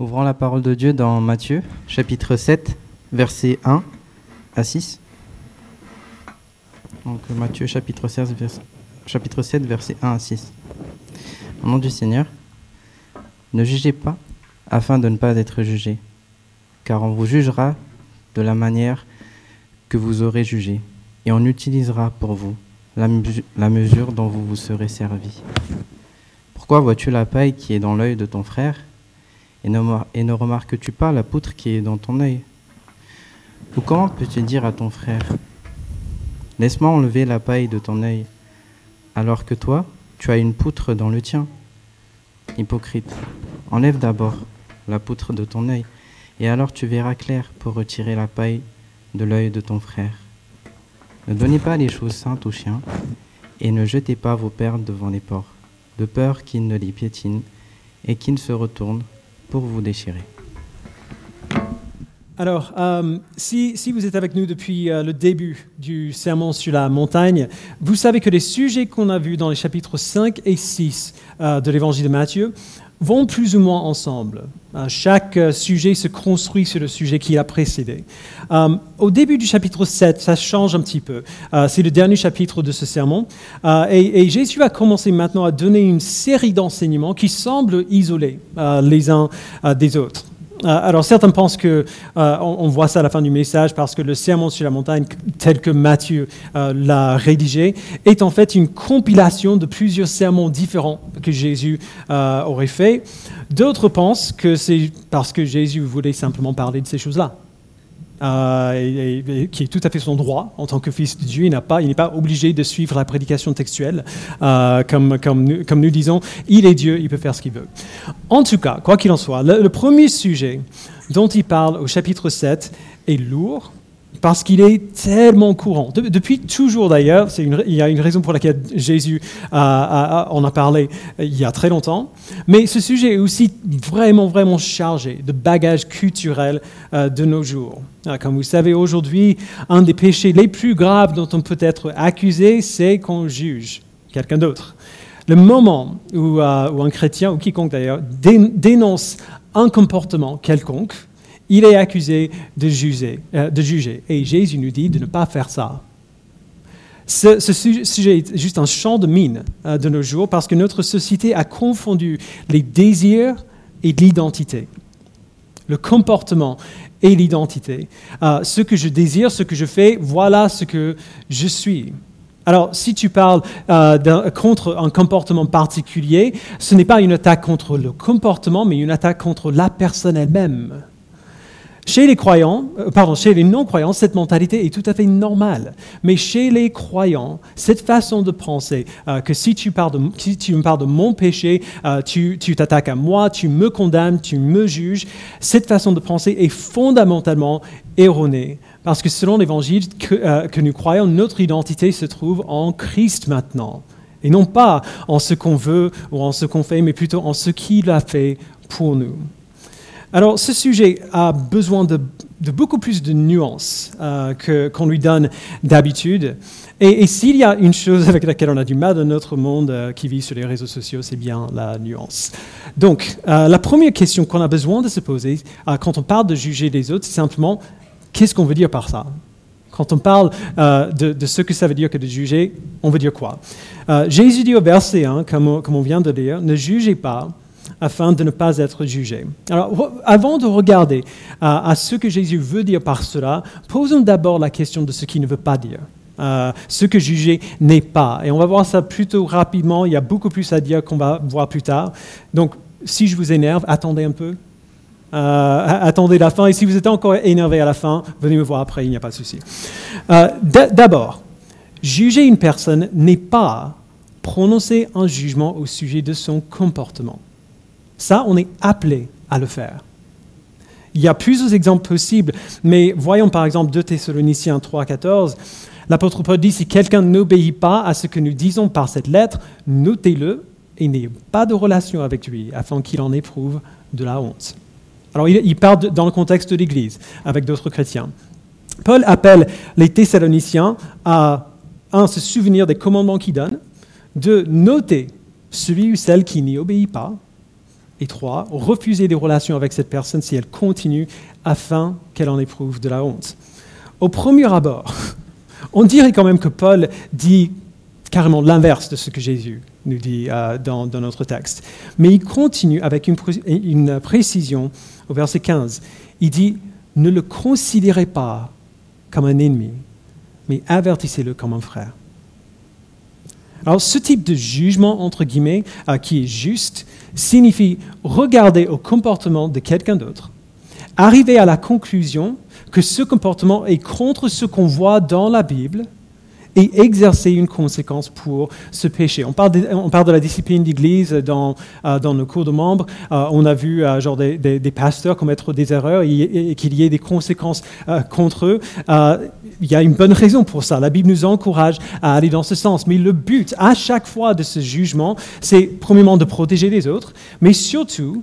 Ouvrons la parole de Dieu dans Matthieu, chapitre 7, versets 1 à 6. Donc Matthieu, chapitre, 16, chapitre 7, versets 1 à 6. Au nom du Seigneur, ne jugez pas afin de ne pas être jugé, car on vous jugera de la manière que vous aurez jugé, et on utilisera pour vous la, la mesure dont vous vous serez servi. Pourquoi vois-tu la paille qui est dans l'œil de ton frère et ne, remarques-tu pas la poutre qui est dans ton œil? Ou comment peux-tu dire à ton frère Laisse-moi enlever la paille de ton œil, alors que toi, tu as une poutre dans le tien Hypocrite, enlève d'abord la poutre de ton œil, et alors tu verras clair pour retirer la paille de l'œil de ton frère. Ne donnez pas les choses saintes aux chiens, et ne jetez pas vos perles devant les porcs, de peur qu'ils ne les piétinent et qu'ils se retournent pour vous déchirer. Alors, euh, si, vous êtes avec nous depuis euh, le début du sermon sur la montagne, vous savez que les sujets qu'on a vus dans les chapitres 5 et 6 euh, de l'évangile de Matthieu vont plus ou moins ensemble. chaque sujet se construit sur le sujet qui a précédé. au début du chapitre 7, ça change un petit peu. C'est le dernier chapitre de ce sermon. Et, et, Jésus va commencer maintenant à donner une série d'enseignements qui semblent isolés les uns des autres. Euh, alors certains pensent que euh, on, voit ça à la fin du message parce que le sermon sur la montagne, tel que Matthieu euh, l'a rédigé, est en fait une compilation de plusieurs sermons différents que Jésus aurait fait. D'autres pensent que c'est parce que Jésus voulait simplement parler de ces choses-là. Euh, et, qui est tout à fait son droit en tant que fils de Dieu. Il n'est pas, pas obligé de suivre la prédication textuelle, euh, comme, comme, nous, comme, nous, disons. Il est Dieu, il peut faire ce qu'il veut. En tout cas, quoi qu'il en soit, le premier sujet dont il parle au chapitre 7 est lourd, parce qu'il est tellement courant. depuis toujours d'ailleurs, il y a une raison pour laquelle Jésus en a parlé euh, il y a très longtemps, mais ce sujet est aussi vraiment, vraiment chargé de bagages culturels euh, de nos jours. Euh, comme vous savez, aujourd'hui, un des péchés les plus graves dont on peut être accusé, c'est qu'on juge quelqu'un d'autre. Le moment où, un chrétien, ou quiconque d'ailleurs, dénonce un comportement quelconque, il est accusé de juger, euh, de juger. Et Jésus nous dit de ne pas faire ça. Ce, sujet est juste un champ de mine euh, de nos jours parce que notre société a confondu les désirs et l'identité. Le comportement et l'identité. Euh, ce que je désire, ce que je fais, voilà ce que je suis. Alors, si tu parles contre un comportement particulier, ce n'est pas une attaque contre le comportement, mais une attaque contre la personne elle-même. Chez les croyants, euh, pardon, chez les non-croyants, cette mentalité est tout à fait normale. Mais chez les croyants, cette façon de penser, euh, que si tu, parles de, me parles de mon péché, euh, tu t'attaques à moi, tu me condamnes, tu me juges, cette façon de penser est fondamentalement erronée. Parce que selon l'évangile que, que nous croyons, notre identité se trouve en Christ maintenant. Et non pas en ce qu'on veut ou en ce qu'on fait, mais plutôt en ce qu'il a fait pour nous. Alors, ce sujet a besoin de, beaucoup plus de nuances euh, qu'on lui donne d'habitude. Et, s'il y a une chose avec laquelle on a du mal dans notre monde euh, qui vit sur les réseaux sociaux, c'est bien la nuance. Donc, euh, la première question qu'on a besoin de se poser quand on parle de juger les autres, c'est simplement qu'est-ce qu'on veut dire par ça? Quand on parle de, ce que ça veut dire que de juger, on veut dire quoi? Jésus dit au verset 1, comme, comme on vient de lire, ne jugez pas afin de ne pas être jugé. Alors, avant de regarder à, ce que Jésus veut dire par cela, posons d'abord la question de ce qu'il ne veut pas dire. Euh, ce que juger n'est pas. Et on va voir ça plutôt rapidement. Il y a beaucoup plus à dire qu'on va voir plus tard. Donc, si je vous énerve, attendez un peu. Euh, attendez la fin. Et si vous êtes encore énervé à la fin, venez me voir après, il n'y a pas de souci. Euh, d'abord, juger une personne n'est pas prononcer un jugement au sujet de son comportement. Ça, on est appelé à le faire. Il y a plusieurs exemples possibles, mais voyons par exemple 2 Thessaloniciens 3, 14. L'apôtre Paul dit, si quelqu'un n'obéit pas à ce que nous disons par cette lettre, notez-le et n'ayez pas de relation avec lui, afin qu'il en éprouve de la honte. Alors il, parle dans le contexte de l'Église, avec d'autres chrétiens. Paul appelle les Thessaloniciens à, se souvenir des commandements qu'il donne, de noter celui ou celle qui n'y obéit pas, Et trois, refuser des relations avec cette personne si elle continue afin qu'elle en éprouve de la honte. Au premier abord, on dirait quand même que Paul dit carrément l'inverse de ce que Jésus nous dit euh, dans, notre texte. Mais il continue avec une, une, précision au verset 15. Il dit, ne le considérez pas comme un ennemi, mais avertissez-le comme un frère. Alors ce type de jugement, entre guillemets, euh, qui est juste, signifie regarder au comportement de quelqu'un d'autre, arriver à la conclusion que ce comportement est contre ce qu'on voit dans la Bible, et exercer une conséquence pour ce péché. On parle de, la discipline d'Église dans, euh, dans nos cours de membres. Euh, on a vu euh, genre des, pasteurs commettre des erreurs et, qu'il y ait des conséquences contre eux. il y a une bonne raison pour ça. La Bible nous encourage à aller dans ce sens. Mais le but, à chaque fois de ce jugement, c'est premièrement de protéger les autres, mais surtout,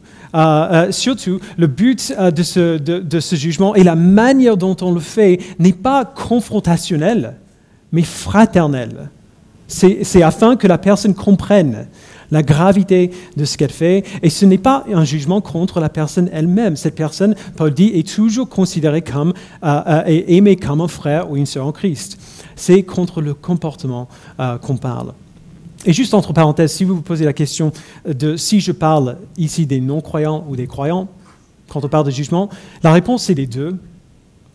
surtout le but de, ce, de, de ce jugement et la manière dont on le fait n'est pas confrontationnel mais fraternelle. C'est afin que la personne comprenne la gravité de ce qu'elle fait. Et ce n'est pas un jugement contre la personne elle-même. Cette personne, Paul dit, est toujours considérée comme, euh, euh, et aimée comme un frère ou une sœur en Christ. C'est contre le comportement euh, qu'on parle. Et juste entre parenthèses, si vous vous posez la question de si je parle ici des non-croyants ou des croyants, quand on parle de jugement, la réponse c'est les deux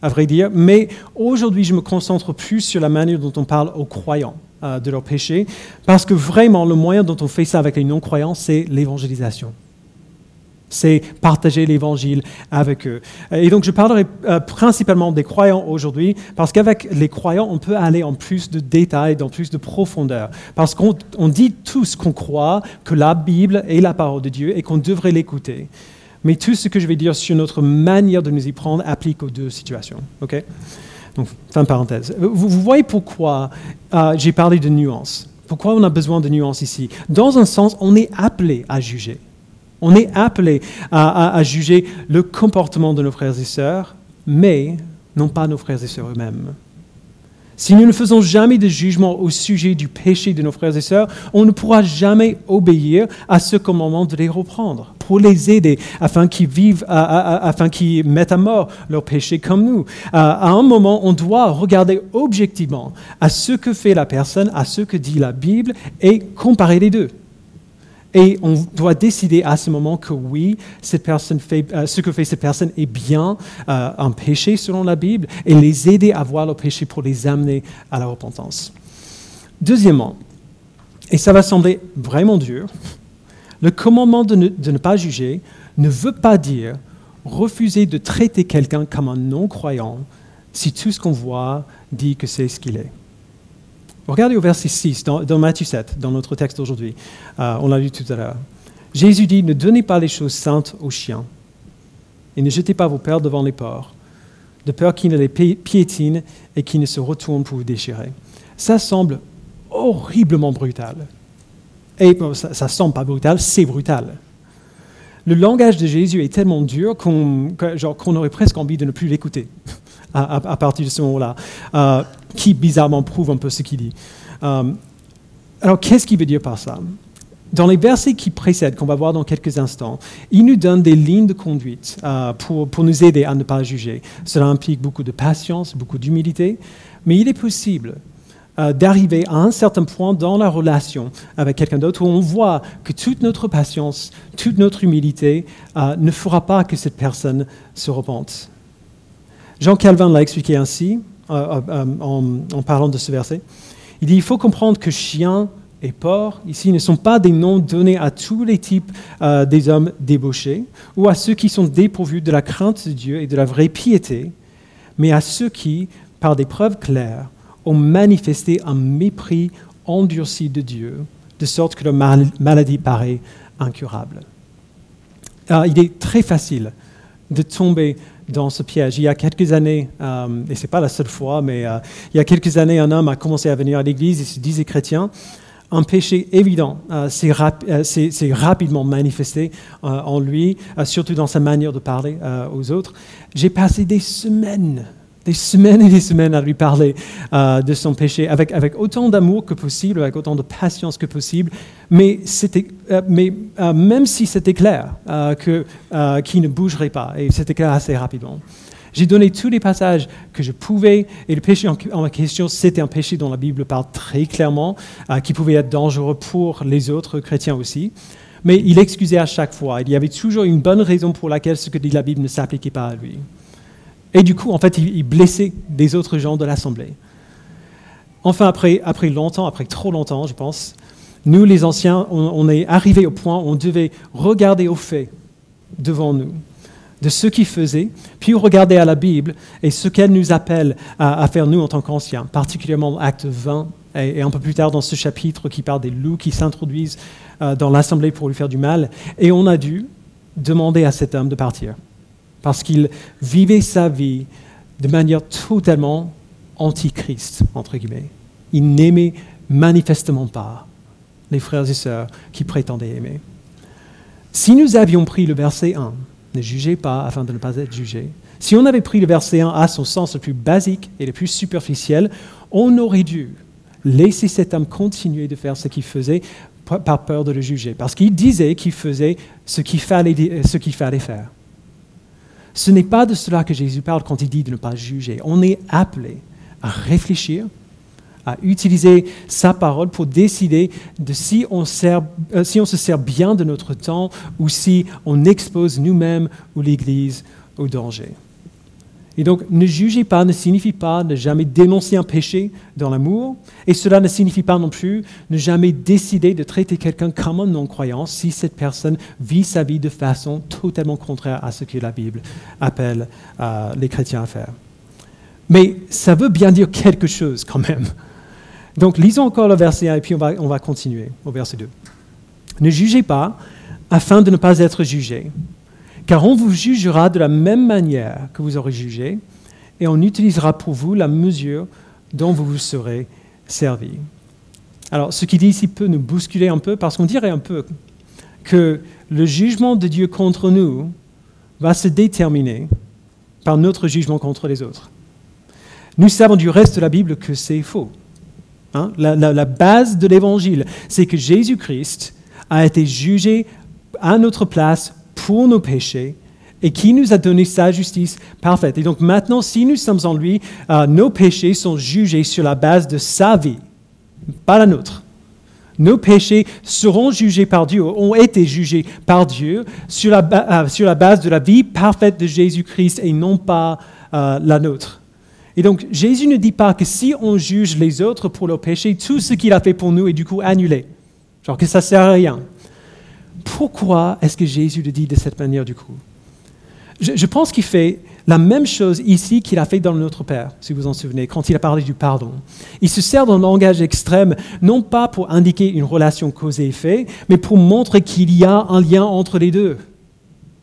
à vrai dire. Mais aujourd'hui, je me concentre plus sur la manière dont on parle aux croyants euh, de leurs péchés, parce que vraiment, le moyen dont on fait ça avec les non-croyants, c'est l'évangélisation. C'est partager l'évangile avec eux. Et donc, je parlerai euh, principalement des croyants aujourd'hui, parce qu'avec les croyants, on peut aller en plus de détails, dans plus de profondeur. Parce qu'on dit tous qu'on croit que la Bible est la parole de Dieu et qu'on devrait l'écouter. Mais tout ce que je vais dire sur notre manière de nous y prendre applique aux deux situations. OK? Donc, fin parenthèse. Vous, voyez pourquoi euh, j'ai parlé de nuances. Pourquoi on a besoin de nuances ici? Dans un sens, on est appelé à juger. On est appelé à juger le comportement de nos frères et sœurs, mais non pas nos frères et sœurs eux-mêmes. Si nous ne faisons jamais de jugement au sujet du péché de nos frères et sœurs, on ne pourra jamais obéir à ce commandement de les reprendre, pour les aider, afin qu'ils vivent, afin qu'ils mettent à mort leur péché comme nous. À un moment, on doit regarder objectivement à ce que fait la personne, à ce que dit la Bible, et comparer les deux. Et on doit décider à ce moment que oui, euh, ce que fait cette personne est bien euh, un péché selon la Bible et les aider à voir le péché pour les amener à la repentance. Deuxièmement, et ça va sembler vraiment dur, le commandement de ne pas juger ne veut pas dire refuser de traiter quelqu'un comme un non-croyant si tout ce qu'on voit dit que c'est ce qu'il est. Regardez au verset 6 dans, Matthieu 7, dans notre texte d'aujourd'hui. Euh, on l'a lu tout à l'heure. Jésus dit, ne donnez pas les choses saintes aux chiens et ne jetez pas vos pères devant les porcs, de peur qu'ils ne les piétinent et qu'ils ne se retournent pour vous déchirer. Ça semble horriblement brutal. Et ça, ne semble pas brutal, c'est brutal. Le langage de Jésus est tellement dur qu'on aurait presque envie de ne plus l'écouter à, partir de ce moment-là, euh, qui bizarrement prouve un peu ce qu'il dit. Euh, alors, qu'est-ce qu'il veut dire par ça? Dans les versets qui précèdent, qu'on va voir dans quelques instants, il nous donne des lignes de conduite euh, pour, pour, nous aider à ne pas juger. Cela implique beaucoup de patience, beaucoup d'humilité, mais il est possible d'arriver à un certain point dans la relation avec quelqu'un d'autre où on voit que toute notre patience, toute notre humilité ne fera pas que cette personne se repente. Jean Calvin l'a expliqué ainsi, euh, euh, en, parlant de ce verset. Il dit, il faut comprendre que chien et porc, ici, ne sont pas des noms donnés à tous les types euh, des hommes débauchés, ou à ceux qui sont dépourvus de la crainte de Dieu et de la vraie piété, mais à ceux qui, par des preuves claires, ont manifesté un mépris endurci de Dieu, de sorte que leur maladie paraît incurable. il est très facile de tomber dans ce piège. Il y a quelques années, euh, et ce n'est pas la seule fois, mais euh, il y a quelques années, un homme a commencé à venir à l'église, il se disait chrétien. Un péché évident euh, s'est rapidement manifesté en lui, surtout dans sa manière de parler aux autres. J'ai passé des semaines des semaines et des semaines à lui parler euh, de son péché avec, autant d'amour que possible, avec autant de patience que possible. Mais, euh, euh, même si c'était clair que, qu'il ne bougerait pas, et c'était clair assez rapidement, j'ai donné tous les passages que je pouvais, et le péché en question, c'était un péché dont la Bible parle très clairement, qui pouvait être dangereux pour les autres chrétiens aussi. Mais il excusait à chaque fois. Il y avait toujours une bonne raison pour laquelle ce que dit la Bible ne s'appliquait pas à lui. Et du coup, en fait, il, blessait des autres gens de l'Assemblée. Enfin, après, après longtemps, après trop longtemps, je pense, nous, les anciens, on, est arrivés au point où on devait regarder aux faits devant nous de ce qu'il faisait, puis regarder à la Bible et ce qu'elle nous appelle à, faire nous en tant qu'anciens, particulièrement acte 20 et, un peu plus tard dans ce chapitre qui parle des loups qui s'introduisent euh, dans l'assemblée pour lui faire du mal. Et on a dû demander à cet homme de partir parce qu'il vivait sa vie de manière totalement antichrist, entre guillemets. Il n'aimait manifestement pas les frères et sœurs qui prétendaient aimer. Si nous avions pris le verset 1, ne jugez pas afin de ne pas être jugé, si on avait pris le verset 1 à son sens le plus basique et le plus superficiel, on aurait dû laisser cet homme continuer de faire ce qu'il faisait par peur de le juger, parce qu'il disait qu'il faisait ce qu'il fallait, ce qu'il fallait faire. Ce n'est pas de cela que Jésus parle quand il dit de ne pas juger. On est appelé à réfléchir, à utiliser sa parole pour décider de si on, euh, se sert bien de notre temps ou si on expose nous-mêmes ou l'Église au danger. Et donc, ne jugez pas ne signifie pas ne jamais dénoncer un péché dans l'amour, et cela ne signifie pas non plus ne jamais décider de traiter quelqu'un comme un non-croyant si cette personne vit sa vie de façon totalement contraire à ce que la Bible appelle euh, les chrétiens à faire. Mais ça veut bien dire quelque chose quand même. Donc, lisons encore le verset 1 et puis on va, on va continuer au verset 2. Ne jugez pas afin de ne pas être jugé car on vous jugera de la même manière que vous aurez jugé, et on utilisera pour vous la mesure dont vous vous serez servi. Alors, ce qu'il dit ici peut nous bousculer un peu, parce qu'on dirait un peu que le jugement de Dieu contre nous va se déterminer par notre jugement contre les autres. Nous savons du reste de la Bible que c'est faux. Hein. la, la base de l'Évangile, c'est que Jésus-Christ a été jugé à notre place pour nos péchés et qui nous a donné sa justice parfaite. Et donc maintenant, si nous sommes en lui, euh, nos péchés sont jugés sur la base de sa vie, pas la nôtre. Nos péchés seront jugés par Dieu, ont été jugés par Dieu sur la, euh, base de la vie parfaite de Jésus-Christ et non pas euh, la nôtre. Et donc Jésus ne dit pas que si on juge les autres pour leurs péchés, tout ce qu'il a fait pour nous est du coup annulé. Genre que ça ne sert à rien. Pourquoi est-ce que Jésus le dit de cette manière du coup? Je, pense qu'il fait la même chose ici qu'il a fait dans Notre Père, si vous vous en souvenez, quand il a parlé du pardon. Il se sert d'un langage extrême, non pas pour indiquer une relation cause-effet, mais pour montrer qu'il y a un lien entre les deux.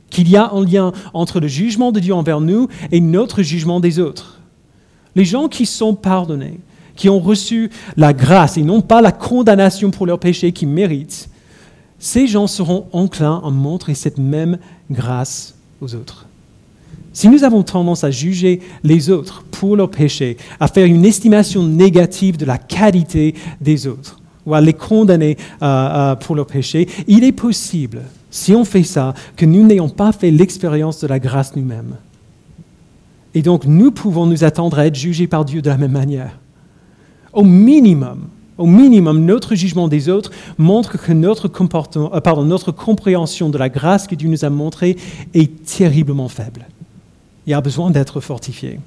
Qu'il y a un lien entre le jugement de Dieu envers nous et notre jugement des autres. Les gens qui sont pardonnés, qui ont reçu la grâce et non pas la condamnation pour leurs péchés qu'ils méritent, ces gens seront enclins à montrer cette même grâce aux autres. Si nous avons tendance à juger les autres pour leurs péchés, à faire une estimation négative de la qualité des autres, ou à les condamner euh, euh, pour leurs péchés, il est possible, si on fait ça, que nous n'ayons pas fait l'expérience de la grâce nous-mêmes. Et donc nous pouvons nous attendre à être jugés par Dieu de la même manière. Au minimum, au minimum, notre jugement des autres montre que notre, comportement, euh, notre compréhension de la grâce que Dieu nous a montrée est terriblement faible. Il y a besoin d'être fortifié.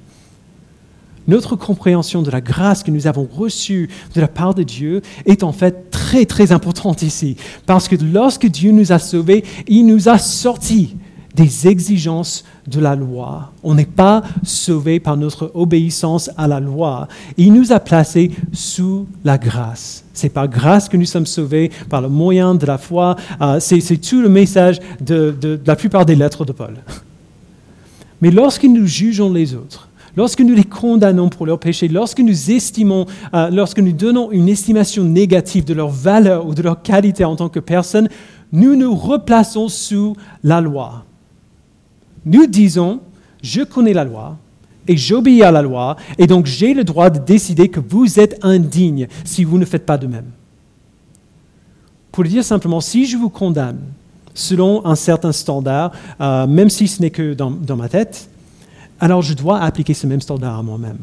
Notre compréhension de la grâce que nous avons reçue de la part de Dieu est en fait très très importante ici. Parce que lorsque Dieu nous a sauvés, il nous a sortis des exigences de la loi. On n'est pas sauvé par notre obéissance à la loi. Il nous a placés sous la grâce. C'est par grâce que nous sommes sauvés, par le moyen de la foi. Euh, c'est tout le message de, la plupart des lettres de Paul. Mais lorsque nous jugeons les autres, lorsque nous les condamnons pour leurs péchés, lorsque nous estimons, euh, lorsque nous donnons une estimation négative de leur valeur ou de leur qualité en tant que personne, nous nous replaçons sous la loi. Nous disons, je connais la loi, et j'obéis à la loi, et donc j'ai le droit de décider que vous êtes indigne si vous ne faites pas de même. Pour dire simplement, si je vous condamne selon un certain standard, euh, même si ce n'est que dans, dans ma tête, alors je dois appliquer ce même standard à moi-même.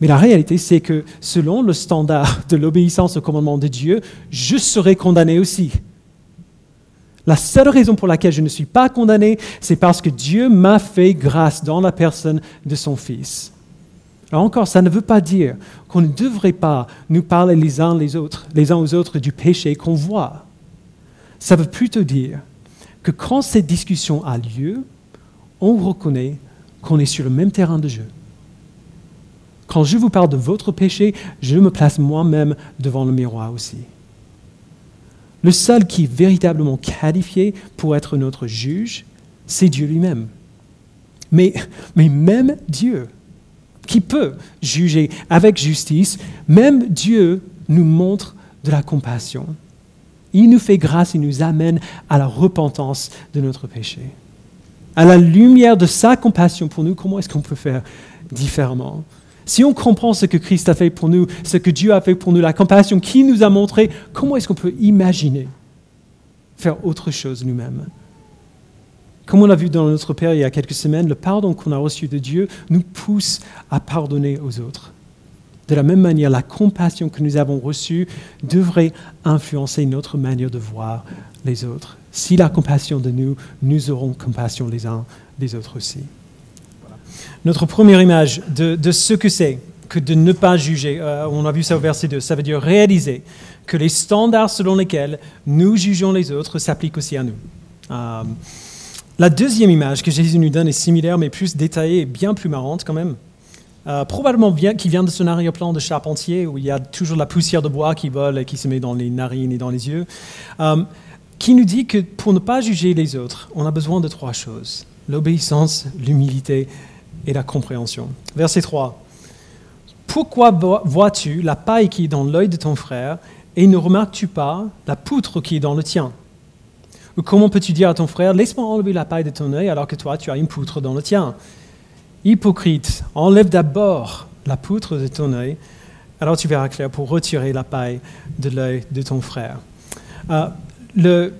Mais la réalité, c'est que selon le standard de l'obéissance au commandement de Dieu, je serai condamné aussi. La seule raison pour laquelle je ne suis pas condamné, c'est parce que Dieu m'a fait grâce dans la personne de son Fils. Alors encore, ça ne veut pas dire qu'on ne devrait pas nous parler les uns les autres, les uns aux autres du péché qu'on voit. Ça veut plutôt dire que quand cette discussion a lieu, on reconnaît qu'on est sur le même terrain de jeu. Quand je vous parle de votre péché, je me place moi-même devant le miroir aussi. Le seul qui est véritablement qualifié pour être notre juge, c'est Dieu lui-même. Mais, même Dieu, qui peut juger avec justice, même Dieu nous montre de la compassion. Il nous fait grâce, il nous amène à la repentance de notre péché. À la lumière de sa compassion pour nous, comment est-ce qu'on peut faire différemment? Si on comprend ce que Christ a fait pour nous, ce que Dieu a fait pour nous, la compassion qu'il nous a montré, comment est-ce qu'on peut imaginer faire autre chose nous-mêmes? Comme on l'a vu dans notre Père il y a quelques semaines, le pardon qu'on a reçu de Dieu nous pousse à pardonner aux autres. De la même manière, la compassion que nous avons reçue devrait influencer notre manière de voir les autres. Si la compassion de nous, nous aurons compassion les uns des autres aussi notre première image de, ce que c'est que de ne pas juger. Euh, on a vu ça au verset 2. Ça veut dire réaliser que les standards selon lesquels nous jugeons les autres s'appliquent aussi à nous. Euh, la deuxième image que Jésus nous donne est similaire, mais plus détaillée et bien plus marrante quand même. Euh, probablement qui vient de son arrière-plan de charpentier, où il y a toujours la poussière de bois qui vole et qui se met dans les narines et dans les yeux, qui nous dit que pour ne pas juger les autres, on a besoin de trois choses l'obéissance, l'humilité et la compréhension. Verset 3. Pourquoi vois-tu la paille qui est dans l'œil de ton frère et ne remarques-tu pas la poutre qui est dans le tien? Ou comment peux-tu dire à ton frère, laisse-moi enlever la paille de ton œil alors que toi tu as une poutre dans le tien? Hypocrite, enlève d'abord la poutre de ton œil, alors tu verras clair pour retirer la paille de l'œil de ton frère. Euh, le,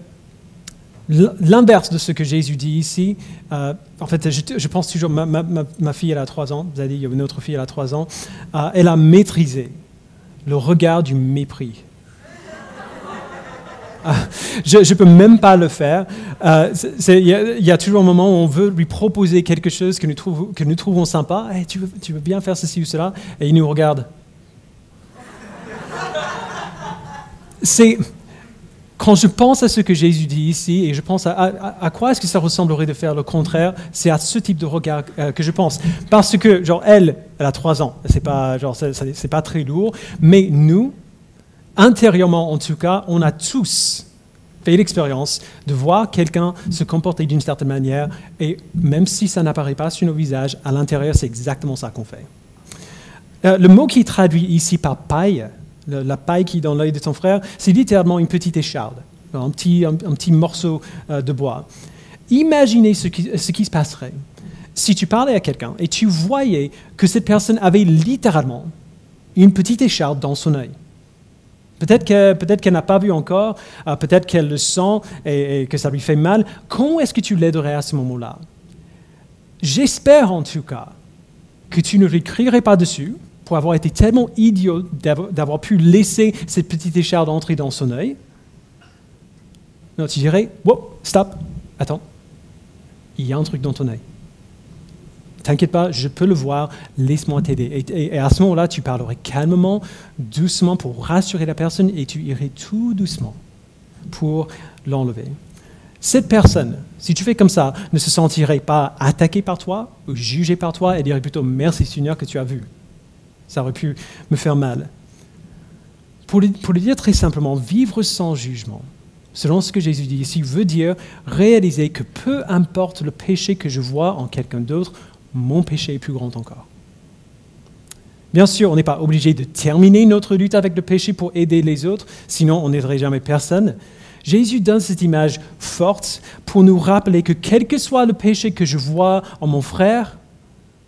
L'inverse de ce que Jésus dit ici, euh, en fait, je, pense toujours, ma, fille, elle a trois ans, vous avez dit, une autre fille, elle a trois ans, euh, elle a maîtrisé le regard du mépris. Ah, je ne peux même pas le faire. Euh, il y, a toujours un moment où on veut lui proposer quelque chose que nous, trouvons sympa. tu, veux, tu veux bien faire ceci ou cela? Et il nous regarde. C'est quand je pense à ce que Jésus dit ici, et je pense à, quoi est-ce que ça ressemblerait de faire le contraire, c'est à ce type de regard euh, que je pense. Parce que, genre, elle, elle a trois ans, c'est pas, genre, c'est pas très lourd, mais nous, intérieurement en tout cas, on a tous fait l'expérience de voir quelqu'un se comporter d'une certaine manière, et même si ça n'apparaît pas sur nos visages, à l'intérieur, c'est exactement ça qu'on fait. Euh, le mot qui est traduit ici par paille, la paille qui est dans l'œil de ton frère, c'est littéralement une petite écharde, un petit, morceau euh, de bois. Imaginez ce qui, se passerait si tu parlais à quelqu'un et tu voyais que cette personne avait littéralement une petite écharde dans son œil. Peut-être qu'elle n'a pas vu encore, euh, peut-être qu'elle le sent et, que ça lui fait mal. Comment est-ce que tu l'aiderais à ce moment-là? J'espère en tout cas que tu ne lui crierais pas dessus, pour avoir été tellement idiot d'avoir pu laisser cette petite écharde entrer dans son œil. Non, tu dirais, wow, stop, attends, il y a un truc dans ton œil. T'inquiète pas, je peux le voir, laisse-moi t'aider. Et, à ce moment-là, tu parlerais calmement, doucement pour rassurer la personne et tu irais tout doucement pour l'enlever. Cette personne, si tu fais comme ça, ne se sentirait pas attaquée par toi ou jugée par toi et dirait plutôt merci Seigneur que tu as vu. Ça aurait pu me faire mal. Pour le, dire très simplement, vivre sans jugement, selon ce que Jésus dit ici, veut dire réaliser que peu importe le péché que je vois en quelqu'un d'autre, mon péché est plus grand encore. Bien sûr, on n'est pas obligé de terminer notre lutte avec le péché pour aider les autres, sinon on n'aiderait jamais personne. Jésus donne cette image forte pour nous rappeler que quel que soit le péché que je vois en mon frère,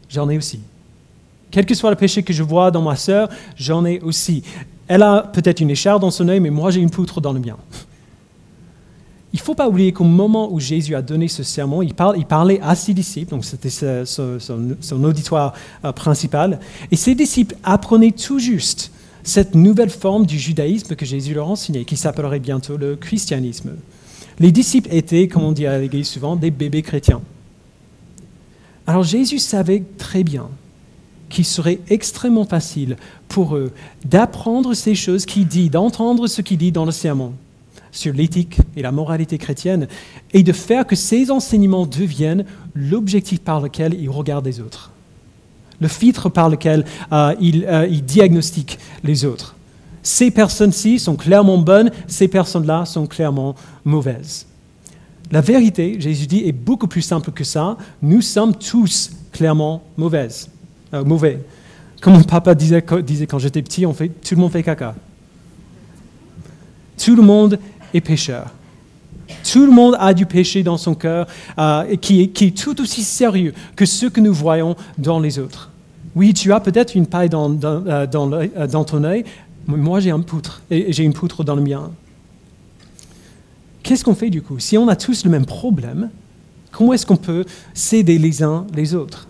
j'en ai aussi. Quel que soit le péché que je vois dans ma sœur, j'en ai aussi. Elle a peut-être une écharpe dans son œil, mais moi j'ai une poutre dans le mien. Il ne faut pas oublier qu'au moment où Jésus a donné ce sermon, il, parlait à ses disciples, donc c'était son, auditoire euh, principal, et ses disciples apprenaient tout juste cette nouvelle forme du judaïsme que Jésus leur enseignait, qui s'appellerait bientôt le christianisme. Les disciples étaient, comme on dit à l'Église souvent, des bébés chrétiens. Alors Jésus savait très bien qu'il serait extrêmement facile pour eux d'apprendre ces choses qu'il dit, d'entendre ce qu'il dit dans le sermon sur l'éthique et la moralité chrétienne, et de faire que ces enseignements deviennent l'objectif par lequel ils regardent les autres, le filtre par lequel euh, ils, euh, diagnostiquent les autres. Ces personnes-ci sont clairement bonnes, ces personnes-là sont clairement mauvaises. La vérité, Jésus dit, est beaucoup plus simple que ça. Nous sommes tous clairement mauvaises, euh, mauvais. Comme mon papa disait, quand j'étais petit, tout le monde fait caca. Tout le monde est pécheur. Tout le monde a du péché dans son cœur euh, qui, est, tout aussi sérieux que ce que nous voyons dans les autres. Oui, tu as peut-être une paille dans, euh, ton œil, moi j'ai une poutre, et j'ai une poutre dans le mien. Qu'est-ce qu'on fait du coup? Si on a tous le même problème, comment est-ce qu'on peut s'aider les uns les autres?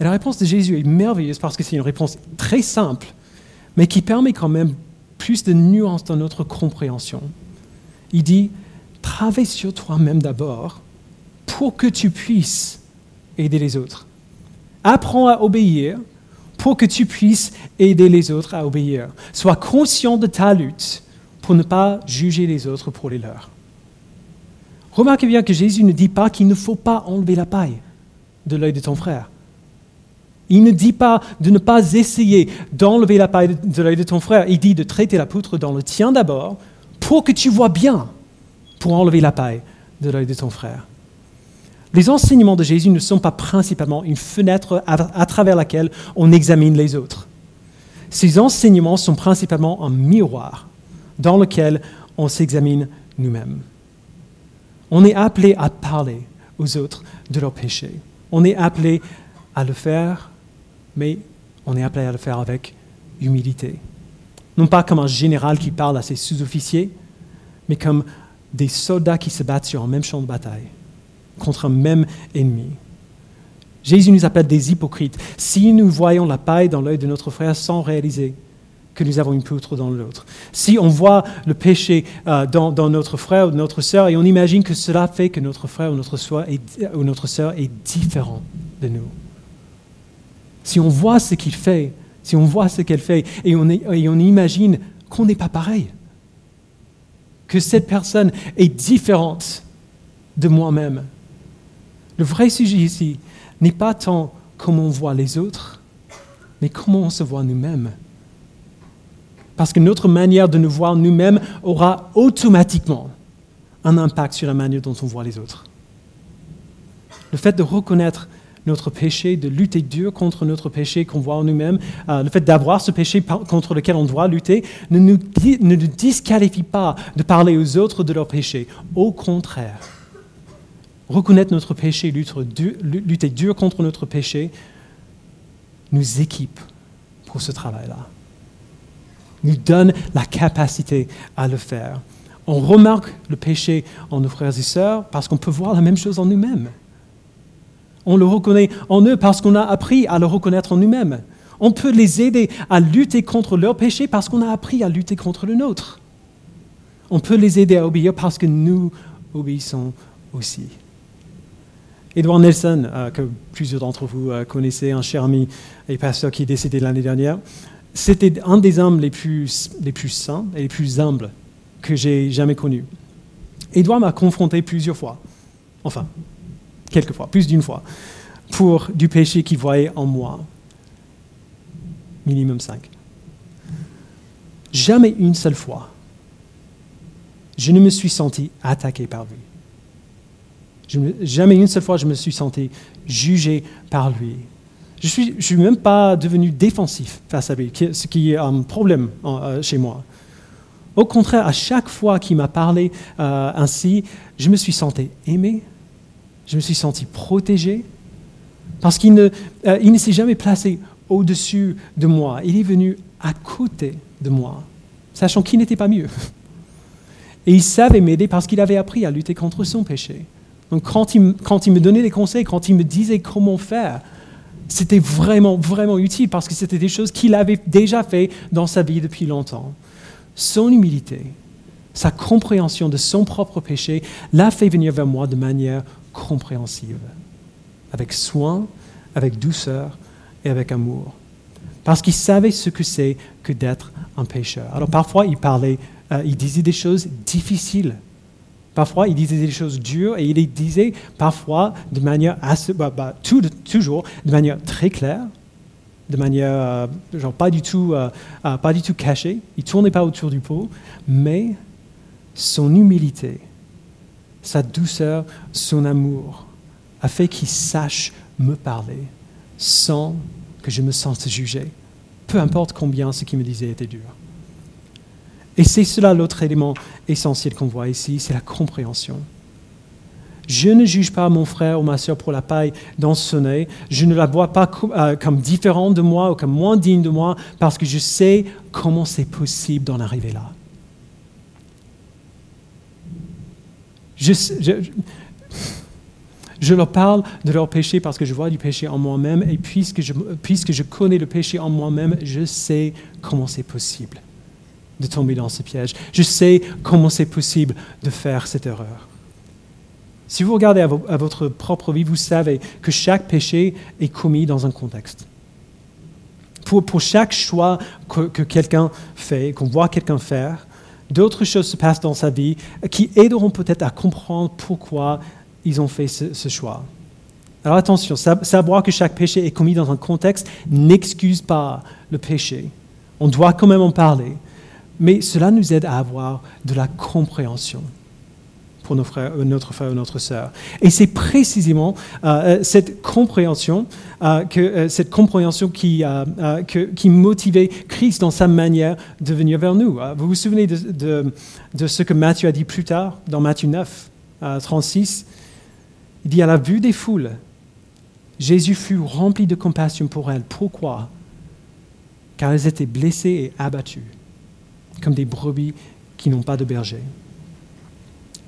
Et la réponse de Jésus est merveilleuse parce que c'est une réponse très simple, mais qui permet quand même plus de nuances dans notre compréhension. Il dit, travaille sur toi-même d'abord pour que tu puisses aider les autres. Apprends à obéir pour que tu puisses aider les autres à obéir. Sois conscient de ta lutte pour ne pas juger les autres pour les leurs. Remarquez bien que Jésus ne dit pas qu'il ne faut pas enlever la paille de l'œil de ton frère. Il ne dit pas de ne pas essayer d'enlever la paille de l'œil de ton frère. Il dit de traiter la poutre dans le tien d'abord pour que tu vois bien pour enlever la paille de l'œil de ton frère. Les enseignements de Jésus ne sont pas principalement une fenêtre à, travers laquelle on examine les autres. Ces enseignements sont principalement un miroir dans lequel on s'examine nous-mêmes. On est appelé à parler aux autres de leurs péchés. On est appelé à le faire, mais on est appelé à le faire avec humilité. Non pas comme un général qui parle à ses sous-officiers, mais comme des soldats qui se battent sur un même champ de bataille, contre un même ennemi. Jésus nous appelle des hypocrites. Si nous voyons la paille dans l'œil de notre frère sans réaliser que nous avons une poutre dans l'autre. Si on voit le péché euh, dans, notre frère ou notre sœur et on imagine que cela fait que notre frère ou notre, sœur est différent de nous. Si on voit ce qu'il fait, si on voit ce qu'elle fait et on, imagine qu'on n'est pas pareil, que cette personne est différente de moi-même. Le vrai sujet ici n'est pas tant comment on voit les autres, mais comment on se voit nous-mêmes parce que notre manière de nous voir nous-mêmes aura automatiquement un impact sur la manière dont on voit les autres. Le fait de reconnaître notre péché, de lutter dur contre notre péché qu'on voit en nous-mêmes, euh, le fait d'avoir ce péché contre lequel on doit lutter, ne nous, ne nous disqualifie pas de parler aux autres de leur péché. Au contraire, reconnaître notre péché, lutter dur contre notre péché, nous équipe pour ce travail-là nous donne la capacité à le faire. On remarque le péché en nos frères et sœurs parce qu'on peut voir la même chose en nous-mêmes. On le reconnaît en eux parce qu'on a appris à le reconnaître en nous-mêmes. On peut les aider à lutter contre leur péché parce qu'on a appris à lutter contre le nôtre. On peut les aider à obéir parce que nous obéissons aussi. Edward Nelson, euh, que plusieurs d'entre vous euh, connaissez, un cher ami et pasteur qui est décédé l'année dernière, c'était un des hommes les plus, les plus saints et les plus humbles que j'ai jamais connus. Edouard m'a confronté plusieurs fois, enfin, quelques fois, plus d'une fois, pour du péché qu'il voyait en moi. Minimum cinq. Jamais une seule fois, je ne me suis senti attaqué par lui. jamais une seule fois, je me suis senti jugé par lui. Je ne suis, je suis même pas devenu défensif face à lui, ce qui est un problème euh, chez moi. Au contraire, à chaque fois qu'il m'a parlé euh, ainsi, je me suis senti aimé, je me suis senti protégé, Parce qu'il ne, euh, ne s'est jamais placé au-dessus de moi. Il est venu à côté de moi, sachant qu'il n'était pas mieux. Et il savait m'aider parce qu'il avait appris à lutter contre son péché. Donc quand il, quand il me donnait des conseils, quand il me disait comment faire, c'était vraiment, vraiment utile parce que c'était des choses qu'il avait déjà fait dans sa vie depuis longtemps. Son humilité, sa compréhension de son propre péché l'a fait venir vers moi de manière compréhensive, avec soin, avec douceur et avec amour. Parce qu'il savait ce que c'est que d'être un pécheur. Alors parfois, il parlait, euh, il disait des choses difficiles. Parfois, il disait des choses dures et il les disait parfois de manière assez, bah, bah, toujours de manière très claire, de manière euh, genre pas du tout, euh, pas du tout cachée. Il tournait pas autour du pot, mais son humilité, sa douceur, son amour a fait qu'il sache me parler sans que je me sente jugé, peu importe combien ce qu'il me disait était dur. Et c'est cela l'autre élément essentiel qu'on voit ici, c'est la compréhension. Je ne juge pas mon frère ou ma soeur pour la paille dans son nez. Je ne la vois pas euh, comme différente de moi ou comme moins digne de moi parce que je sais comment c'est possible d'en arriver là. Je, leur parle de leur péché parce que je vois du péché en moi-même et puisque je, puisque je connais le péché en moi-même, je sais comment c'est possible de tomber dans ce piège. Je sais comment c'est possible de faire cette erreur. Si vous regardez à, votre propre vie, vous savez que chaque péché est commis dans un contexte. Pour, pour chaque choix que, que quelqu'un fait, qu'on voit quelqu'un faire, d'autres choses se passent dans sa vie qui aideront peut-être à comprendre pourquoi ils ont fait ce, choix. Alors attention, savoir que chaque péché est commis dans un contexte n'excuse pas le péché. On doit quand même en parler. Mais cela nous aide à avoir de la compréhension pour euh, notre frère ou notre sœur. Et c'est précisément euh, euh, cette compréhension, que, cette compréhension qui, qui motivait Christ dans sa manière de venir vers nous. Vous vous souvenez de, de ce que Matthieu a dit plus tard dans Matthieu 9, 36 il dit à la vue des foules, Jésus fut rempli de compassion pour elles. Pourquoi? Car elles étaient blessées et abattues, comme des brebis qui n'ont pas de berger.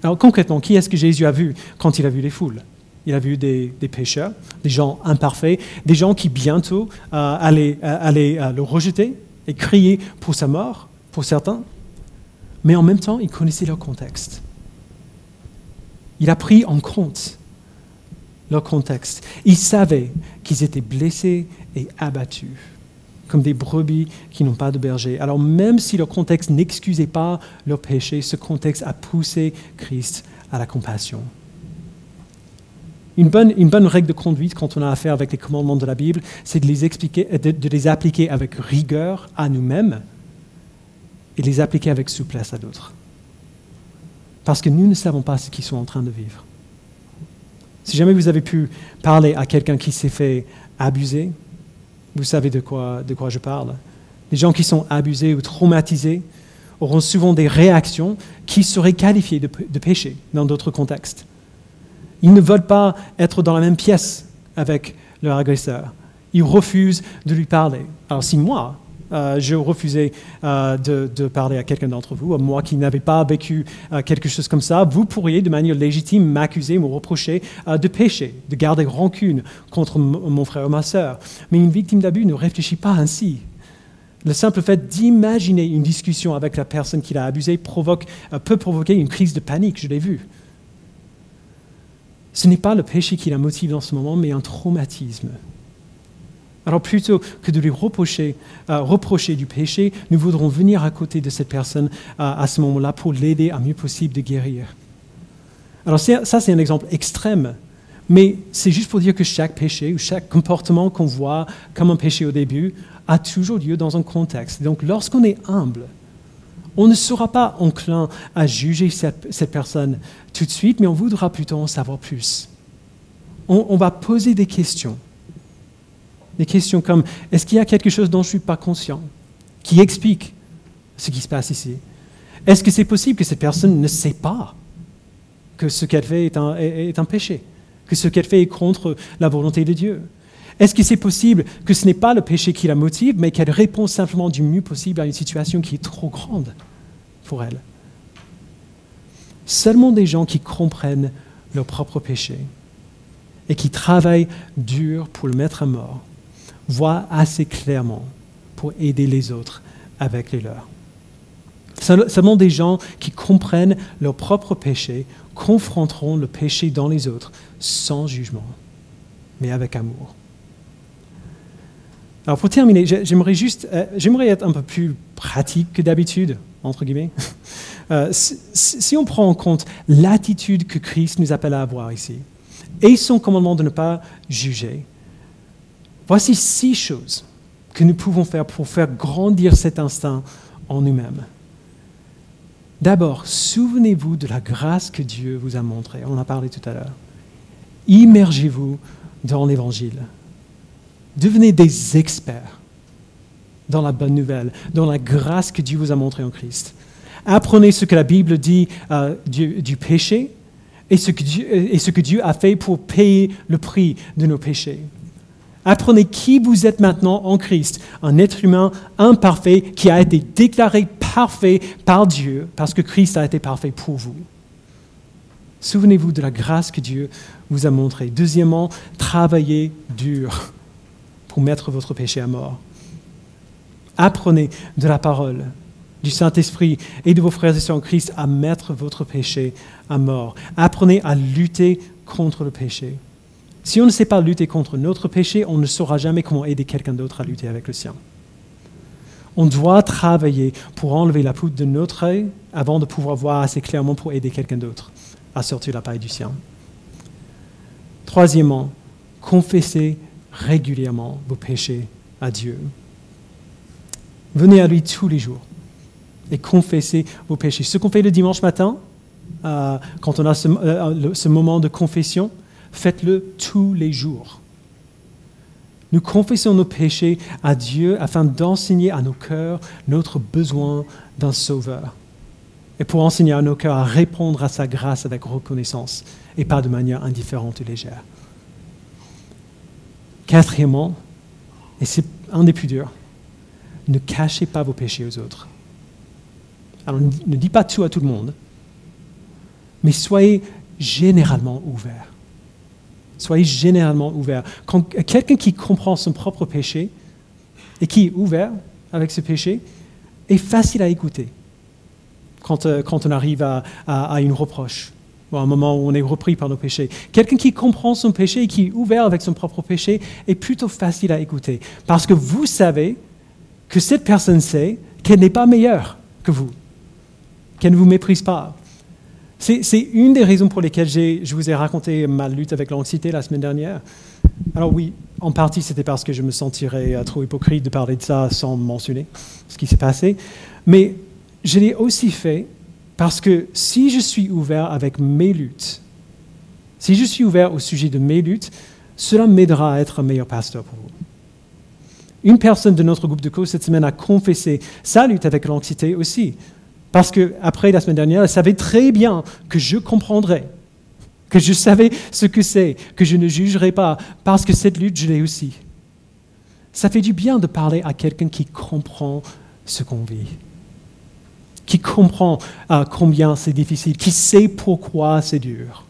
Alors concrètement, qui est-ce que Jésus a vu quand il a vu les foules? Il a vu des, pécheurs, des gens imparfaits, des gens qui bientôt euh, allaient, euh, euh, le rejeter et crier pour sa mort, pour certains. Mais en même temps, il connaissait leur contexte. Il a pris en compte leur contexte. Ils savaient qu'ils étaient blessés et abattus, comme des brebis qui n'ont pas de berger. Alors même si leur contexte n'excusait pas leur péché, ce contexte a poussé Christ à la compassion. Une bonne, règle de conduite quand on a affaire avec les commandements de la Bible, c'est de les, de, de les appliquer avec rigueur à nous-mêmes et les appliquer avec souplesse à d'autres. Parce que nous ne savons pas ce qu'ils sont en train de vivre. Si jamais vous avez pu parler à quelqu'un qui s'est fait abuser, vous savez de quoi, de quoi je parle. Les gens qui sont abusés ou traumatisés auront souvent des réactions qui seraient qualifiées de, de péché dans d'autres contextes. Ils ne veulent pas être dans la même pièce avec leur agresseur. Ils refusent de lui parler. Alors si moi, je refusais euh, de, parler à quelqu'un d'entre vous, moi qui n'avais pas vécu euh, quelque chose comme ça, vous pourriez de manière légitime m'accuser, me reprocher de péché, de garder rancune contre mon frère ou ma sœur. Mais une victime d'abus ne réfléchit pas ainsi. Le simple fait d'imaginer une discussion avec la personne qui l'a abusé provoque, peut provoquer une crise de panique, je l'ai vu. Ce n'est pas le péché qui la motive dans ce moment, mais un traumatisme. Alors plutôt que de lui reprocher, euh, reprocher du péché, nous voudrons venir à côté de cette personne euh, à ce moment-là pour l'aider à mieux possible de guérir. Alors ça, c'est un exemple extrême, mais c'est juste pour dire que chaque péché ou chaque comportement qu'on voit comme un péché au début a toujours lieu dans un contexte. Donc lorsqu'on est humble, on ne sera pas enclin à juger cette, personne tout de suite, mais on voudra plutôt en savoir plus. on va poser des questions des questions comme est-ce qu'il y a quelque chose dont je ne suis pas conscient qui explique ce qui se passe ici? Est-ce que c'est possible que cette personne ne sait pas que ce qu'elle fait est un, péché Que ce qu'elle fait est contre la volonté de Dieu? Est-ce que c'est possible que ce n'est pas le péché qui la motive, mais qu'elle répond simplement du mieux possible à une situation qui est trop grande pour elle? Seulement des gens qui comprennent leur propre péché et qui travaillent dur pour le mettre à mort voient assez clairement pour aider les autres avec les leurs. Seulement des gens qui comprennent leur propre péché confronteront le péché dans les autres sans jugement, mais avec amour. Alors pour terminer, j'aimerais juste, euh, j'aimerais être un peu plus pratique que d'habitude, entre guillemets. Euh, si, on prend en compte l'attitude que Christ nous appelle à avoir ici, et son commandement de ne pas juger, voici six choses que nous pouvons faire pour faire grandir cet instinct en nous-mêmes. D'abord, souvenez-vous de la grâce que Dieu vous a montrée. On en a parlé tout à l'heure. Immergez-vous dans l'Évangile. Devenez des experts dans la bonne nouvelle, dans la grâce que Dieu vous a montrée en Christ. Apprenez ce que la Bible dit euh, du, péché et ce, que Dieu, et ce que Dieu a fait pour payer le prix de nos péchés. Apprenez qui vous êtes maintenant en Christ, un être humain imparfait qui a été déclaré parfait par Dieu parce que Christ a été parfait pour vous. Souvenez-vous de la grâce que Dieu vous a montrée. Deuxièmement, travaillez dur pour mettre votre péché à mort. Apprenez de la parole du Saint-Esprit et de vos frères et sœurs en Christ à mettre votre péché à mort. Apprenez à lutter contre le péché. Si on ne sait pas lutter contre notre péché, on ne saura jamais comment aider quelqu'un d'autre à lutter avec le sien. On doit travailler pour enlever la poudre de notre œil avant de pouvoir voir assez clairement pour aider quelqu'un d'autre à sortir la paille du sien. Troisièmement, confessez régulièrement vos péchés à Dieu. Venez à lui tous les jours et confessez vos péchés. Ce qu'on fait le dimanche matin, euh, quand on a euh, ce moment de confession, faites-le tous les jours. Nous confessons nos péchés à Dieu afin d'enseigner à nos cœurs notre besoin d'un sauveur. Et pour enseigner à nos cœurs à répondre à sa grâce avec reconnaissance et pas de manière indifférente ou légère. Quatrièmement, et c'est un des plus durs, ne cachez pas vos péchés aux autres. Alors ne dites pas tout à tout le monde, mais soyez généralement ouverts. Soyez généralement ouverts. Quand quelqu'un qui comprend son propre péché et qui est ouvert avec ce péché est facile à écouter quand, euh, on arrive à, une reproche ou à un moment où on est repris par nos péchés. Quelqu'un qui comprend son péché et qui est ouvert avec son propre péché est plutôt facile à écouter parce que vous savez que cette personne sait qu'elle n'est pas meilleure que vous, qu'elle ne vous méprise pas, c'est une des raisons pour lesquelles je vous ai raconté ma lutte avec l'anxiété la semaine dernière. Alors oui, en partie c'était parce que je me sentirais euh, trop hypocrite de parler de ça sans mentionner ce qui s'est passé. Mais je l'ai aussi fait parce que si je suis ouvert avec mes luttes, si je suis ouvert au sujet de mes luttes, cela m'aidera à être un meilleur pasteur pour vous. Une personne de notre groupe de co cette semaine a confessé sa lutte avec l'anxiété aussi. Parce qu'après la semaine dernière, elle savait très bien que je comprendrais, que je savais ce que c'est, que je ne jugerais pas, parce que cette lutte, je l'ai aussi. Ça fait du bien de parler à quelqu'un qui comprend ce qu'on vit, qui comprend euh, combien c'est difficile, qui sait pourquoi c'est dur.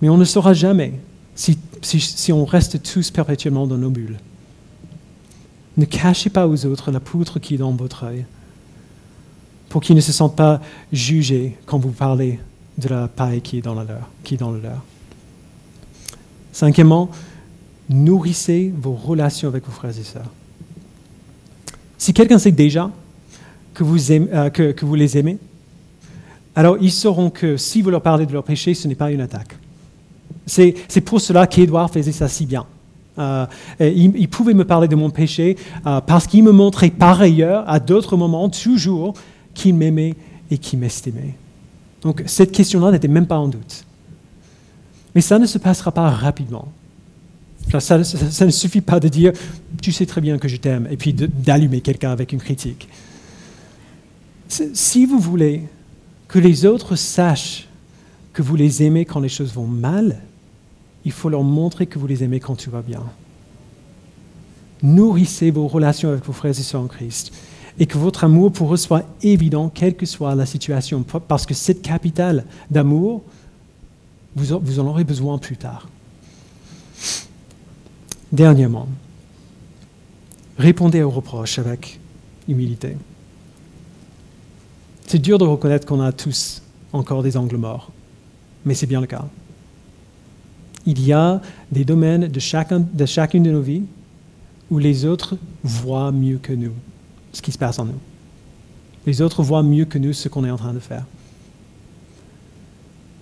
Mais on ne saura jamais si, si on reste tous perpétuellement dans nos bulles. Ne cachez pas aux autres la poutre qui est dans votre œil pour qu'ils ne se sentent pas jugés quand vous parlez de la paille qui est dans, la leur, qui est dans le leur. Cinquièmement, nourrissez vos relations avec vos frères et sœurs. Si quelqu'un sait déjà que vous, euh, que, vous les aimez, alors ils sauront que si vous leur parlez de leur péché, ce n'est pas une attaque. C'est pour cela qu'Édouard faisait ça si bien. Euh, il, pouvait me parler de mon péché euh, parce qu'il me montrait par ailleurs, à d'autres moments, toujours, qui m'aimait et qui m'estimait. Donc cette question-là n'était même pas en doute. Mais ça ne se passera pas rapidement. Ça, ne suffit pas de dire tu sais très bien que je t'aime et puis d'allumer quelqu'un avec une critique. Si vous voulez que les autres sachent que vous les aimez quand les choses vont mal, il faut leur montrer que vous les aimez quand tout va bien. Nourrissez vos relations avec vos frères et sœurs en Christ et que votre amour pour eux soit évident, quelle que soit la situation, parce que cette capitale d'amour, vous, en aurez besoin plus tard. Dernièrement, répondez aux reproches avec humilité. C'est dur de reconnaître qu'on a tous encore des angles morts, mais c'est bien le cas. Il y a des domaines de chacune de nos vies où les autres voient mieux que nous ce qui se passe en nous. Les autres voient mieux que nous ce qu'on est en train de faire.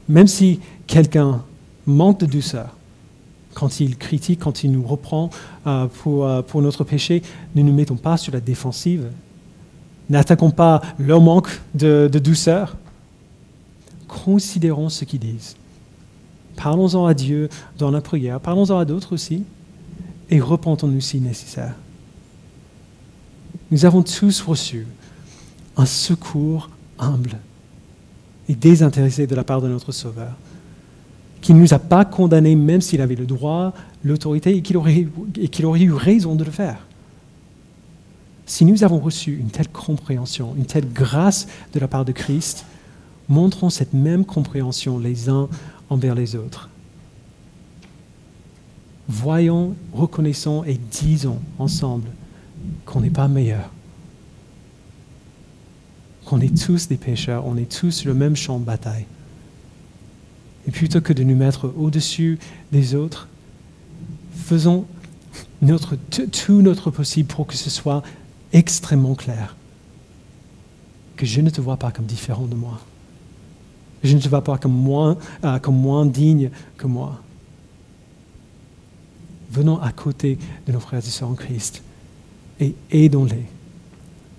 Même si quelqu'un manque de douceur, quand il critique, quand il nous reprend euh, pour, euh, pour notre péché, ne nous mettons pas sur la défensive. N'attaquons pas leur manque de, de douceur. Considérons ce qu'ils disent. Parlons-en à Dieu dans la prière, parlons-en à d'autres aussi, et repentons-nous si nécessaire. Nous avons tous reçu un secours humble et désintéressé de la part de notre Sauveur, qui ne nous a pas condamnés même s'il avait le droit, l'autorité et qu'il aurait, eu raison de le faire. Si nous avons reçu une telle compréhension, une telle grâce de la part de Christ, montrons cette même compréhension les uns envers les autres. Voyons, reconnaissons et disons ensemble qu'on n'est pas meilleur. Qu'on est tous des pécheurs, on est tous sur le même champ de bataille. Et plutôt que de nous mettre au-dessus des autres, faisons notre, tout notre possible pour que ce soit extrêmement clair. Que je ne te vois pas comme différent de moi. Je ne te vois pas comme moins, euh, comme moins digne que moi. Venons à côté de nos frères et sœurs en Christ et aidons-les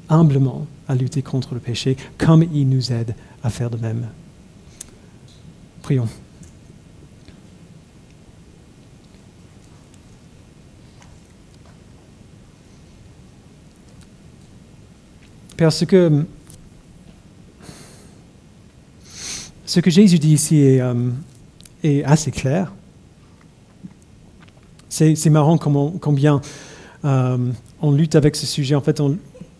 humblement à lutter contre le péché, comme il nous aide à faire de même. Prions. Père, ce que, ce que Jésus dit ici est, euh, assez clair. C'est marrant comment, combien euh, on lutte avec ce sujet. En fait,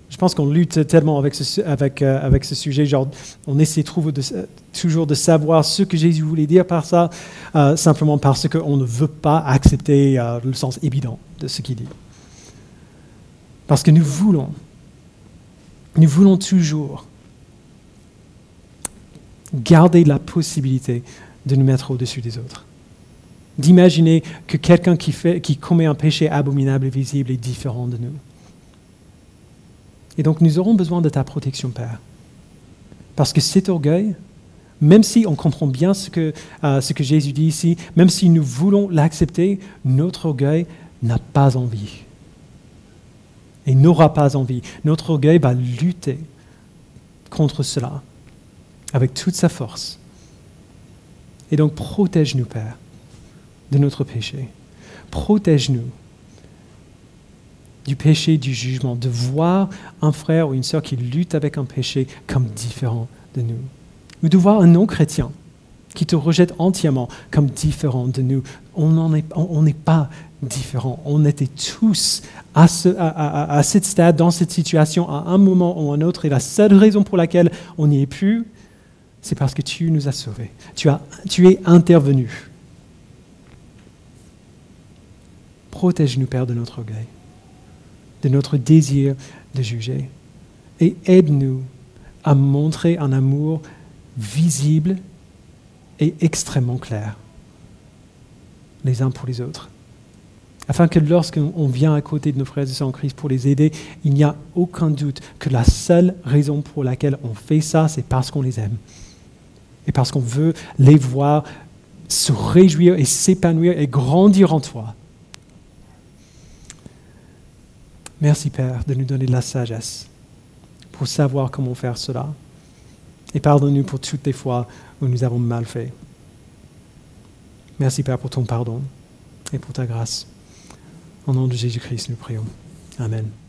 je pense qu'on lutte tellement avec ce, euh, sujet. Genre, on essaie toujours de savoir ce que Jésus voulait dire par ça, euh, simplement parce qu'on ne veut pas accepter euh, le sens évident de ce qu'il dit. Parce que nous voulons, nous voulons toujours garder la possibilité de nous mettre au-dessus des autres d'imaginer que quelqu'un qui, commet un péché abominable et visible est différent de nous. Et donc nous aurons besoin de ta protection, Père. Parce que cet orgueil, même si on comprend bien ce que, euh, ce que Jésus dit ici, même si nous voulons l'accepter, notre orgueil n'a pas envie. Et n'aura pas envie. Notre orgueil va lutter contre cela avec toute sa force. Et donc protège-nous, Père de notre péché. Protège-nous du péché du jugement, de voir un frère ou une sœur qui lutte avec un péché comme différent de nous. Ou de voir un non-chrétien qui te rejette entièrement comme différent de nous. On n'est pas différent. On était tous à, ce, à, à, cet stade, dans cette situation, à un moment ou à un autre. Et la seule raison pour laquelle on n'y est plus, c'est parce que tu nous as sauvés. Tu es intervenu. Protège-nous, Père, de notre orgueil, de notre désir de juger. Et aide-nous à montrer un amour visible et extrêmement clair, les uns pour les autres. Afin que lorsqu'on vient à côté de nos frères et sœurs en Christ pour les aider, il n'y a aucun doute que la seule raison pour laquelle on fait ça, c'est parce qu'on les aime. Et parce qu'on veut les voir se réjouir et s'épanouir et grandir en toi. Merci Père de nous donner de la sagesse pour savoir comment faire cela. Et pardonne-nous pour toutes les fois où nous avons mal fait. Merci Père pour ton pardon et pour ta grâce. Au nom de Jésus-Christ, nous prions. Amen.